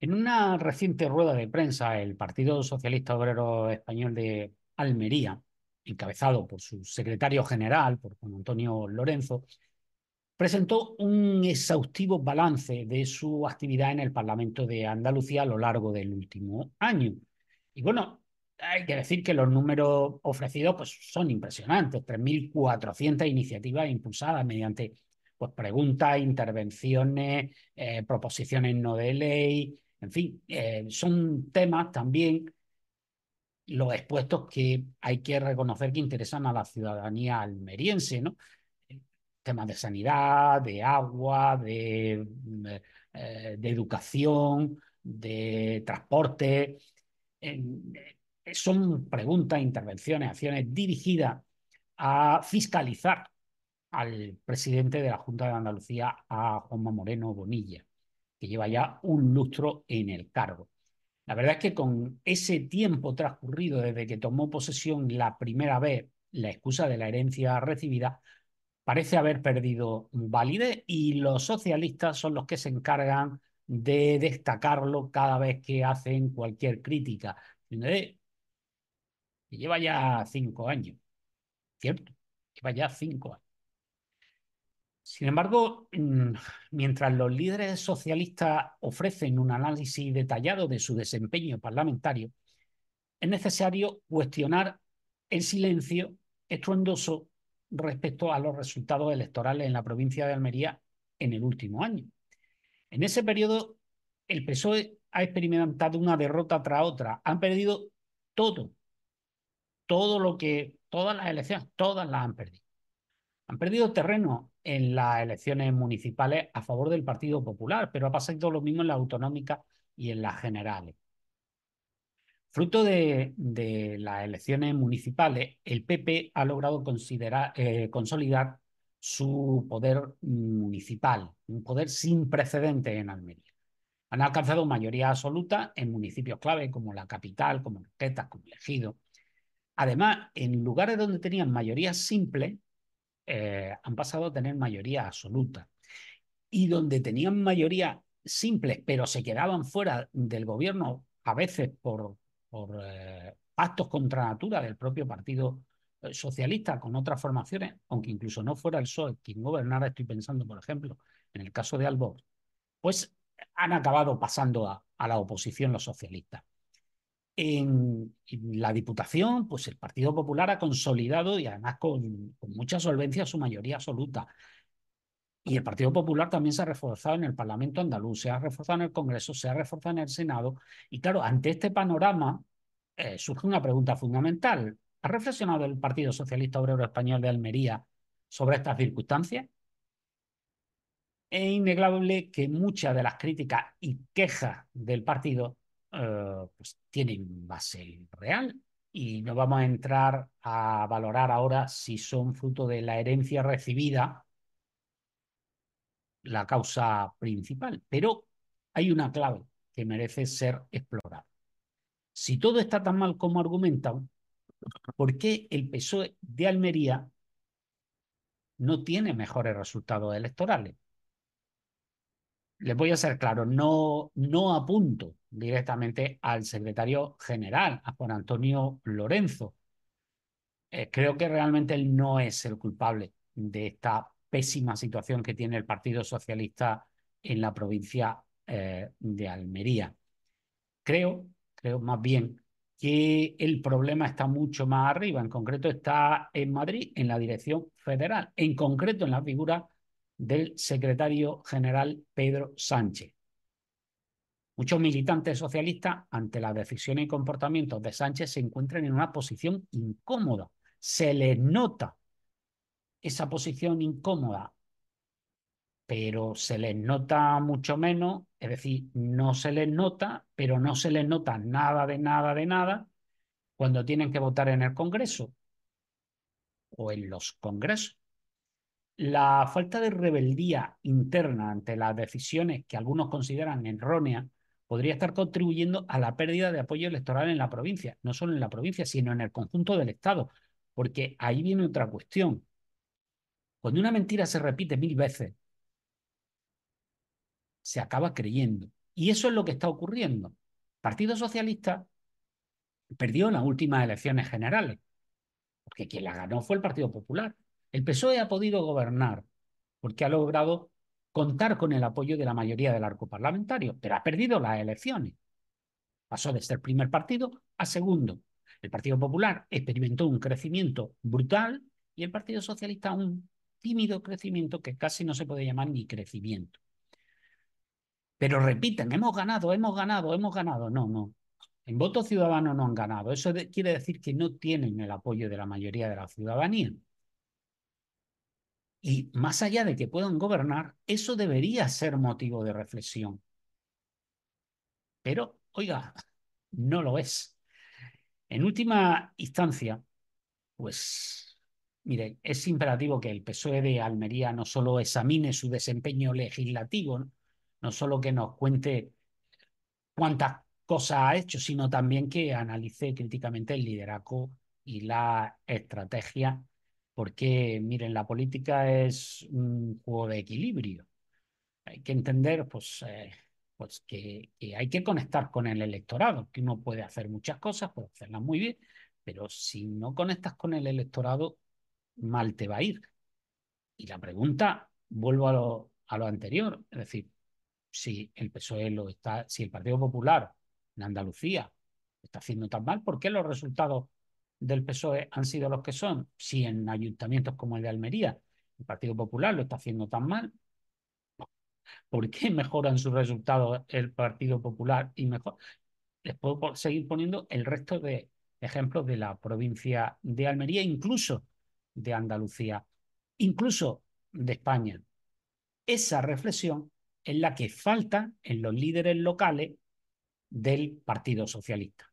En una reciente rueda de prensa, el Partido Socialista Obrero Español de Almería, encabezado por su secretario general, por Juan Antonio Lorenzo, presentó un exhaustivo balance de su actividad en el Parlamento de Andalucía a lo largo del último año. Y bueno, hay que decir que los números ofrecidos pues, son impresionantes, 3.400 iniciativas impulsadas mediante pues, preguntas, intervenciones, eh, proposiciones no de ley, en fin, eh, son temas también los expuestos que hay que reconocer que interesan a la ciudadanía almeriense, ¿no? Temas de sanidad, de agua, de, eh, de educación, de transporte. son preguntas, intervenciones, acciones dirigidas a fiscalizar al presidente de la Junta de Andalucía, a Juanma Moreno Bonilla que lleva ya un lustro en el cargo. La verdad es que con ese tiempo transcurrido desde que tomó posesión la primera vez la excusa de la herencia recibida, parece haber perdido validez y los socialistas son los que se encargan de destacarlo cada vez que hacen cualquier crítica. Lleva ya cinco años, ¿cierto? Lleva ya cinco años. Sin embargo, mm, mientras los líderes socialistas ofrecen un análisis detallado de su desempeño parlamentario, es necesario cuestionar el silencio estruendoso respecto a los resultados electorales en la provincia de Almería en el último año. En ese periodo, el PSOE ha experimentado una derrota tras otra. Han perdido todo, todo lo que, todas las elecciones, todas las han perdido. Han perdido terreno en las elecciones municipales a favor del Partido Popular, pero ha pasado lo mismo en las autonómicas y en las generales. Fruto de, las elecciones municipales, el PP ha logrado eh, consolidar su poder municipal, un poder sin precedentes en Almería. Han alcanzado mayoría absoluta en municipios clave como la capital, como Quetas, como Ejido. Además, en lugares donde tenían mayoría simple, eh, han pasado a tener mayoría absoluta. Y donde tenían mayoría simple, pero se quedaban fuera del gobierno, a veces por, eh, actos contra natura del propio Partido eh, Socialista con otras formaciones, aunque incluso no fuera el PSOE quien gobernara, estoy pensando, por ejemplo, en el caso de Albor, pues han acabado pasando a la oposición los socialistas. En, la Diputación, pues el Partido Popular ha consolidado y además con, mucha solvencia su mayoría absoluta. Y el Partido Popular también se ha reforzado en el Parlamento andaluz, se ha reforzado en el Congreso, se ha reforzado en el Senado. Y claro, ante este panorama eh, surge una pregunta fundamental. ¿Ha reflexionado el Partido Socialista Obrero Español de Almería sobre estas circunstancias? Es innegable que muchas de las críticas y quejas del partido eh, pues tienen base real y no vamos a entrar a valorar ahora si son fruto de la herencia recibida la causa principal, pero hay una clave que merece ser explorada. Si todo está tan mal como argumentan, ¿por qué el PSOE de Almería no tiene mejores resultados electorales? Les voy a ser claro, no, no apunto directamente al secretario general, a Juan Antonio Lorenzo. Eh, creo que realmente él no es el culpable de esta pésima situación que tiene el Partido Socialista en la provincia eh, de Almería. Creo, creo más bien que el problema está mucho más arriba, en concreto está en Madrid, en la dirección federal, en concreto en la figura del secretario general Pedro Sánchez. Muchos militantes socialistas, ante las decisiones y comportamientos de Sánchez, se encuentran en una posición incómoda. Se les nota esa posición incómoda, pero se les nota mucho menos, es decir, no se les nota, pero no se les nota nada de nada de nada cuando tienen que votar en el Congreso o en los congresos. La falta de rebeldía interna ante las decisiones que algunos consideran erróneas podría estar contribuyendo a la pérdida de apoyo electoral en la provincia, no solo en la provincia, sino en el conjunto del Estado, porque ahí viene otra cuestión. Cuando una mentira se repite mil veces, se acaba creyendo. Y eso es lo que está ocurriendo. El Partido Socialista perdió en las últimas elecciones generales, porque quien la ganó fue el Partido Popular. El PSOE ha podido gobernar porque ha logrado contar con el apoyo de la mayoría del arco parlamentario, pero ha perdido las elecciones. Pasó de ser primer partido a segundo. El Partido Popular experimentó un crecimiento brutal y el Partido Socialista un tímido crecimiento que casi no se puede llamar ni crecimiento. Pero repiten, hemos ganado, hemos ganado, hemos ganado. No, no. En voto ciudadano no han ganado. Eso quiere decir que no tienen el apoyo de la mayoría de la ciudadanía. Y más allá de que puedan gobernar, eso debería ser motivo de reflexión. Pero, oiga, no lo es. En última instancia, pues, mire, es imperativo que el PSOE de Almería no solo examine su desempeño legislativo, no, solo que nos cuente cuántas cosas ha hecho, sino también que analice críticamente el liderazgo y la estrategia porque, miren, la política es un juego de equilibrio. Hay que entender, pues, eh, pues que, hay que conectar con el electorado, que uno puede hacer muchas cosas, puede hacerlas muy bien, pero si no conectas con el electorado, mal te va a ir. Y la pregunta, vuelvo a lo, a lo anterior, es decir, si el PSOE lo está, si el Partido Popular en Andalucía está haciendo tan mal, ¿por qué los resultados del PSOE han sido los que son. Si en ayuntamientos como el de Almería el Partido Popular lo está haciendo tan mal, ¿por qué mejoran sus resultados el Partido Popular y mejor? Les puedo seguir poniendo el resto de ejemplos de la provincia de Almería, incluso de Andalucía, incluso de España. Esa reflexión es la que falta en los líderes locales del Partido Socialista.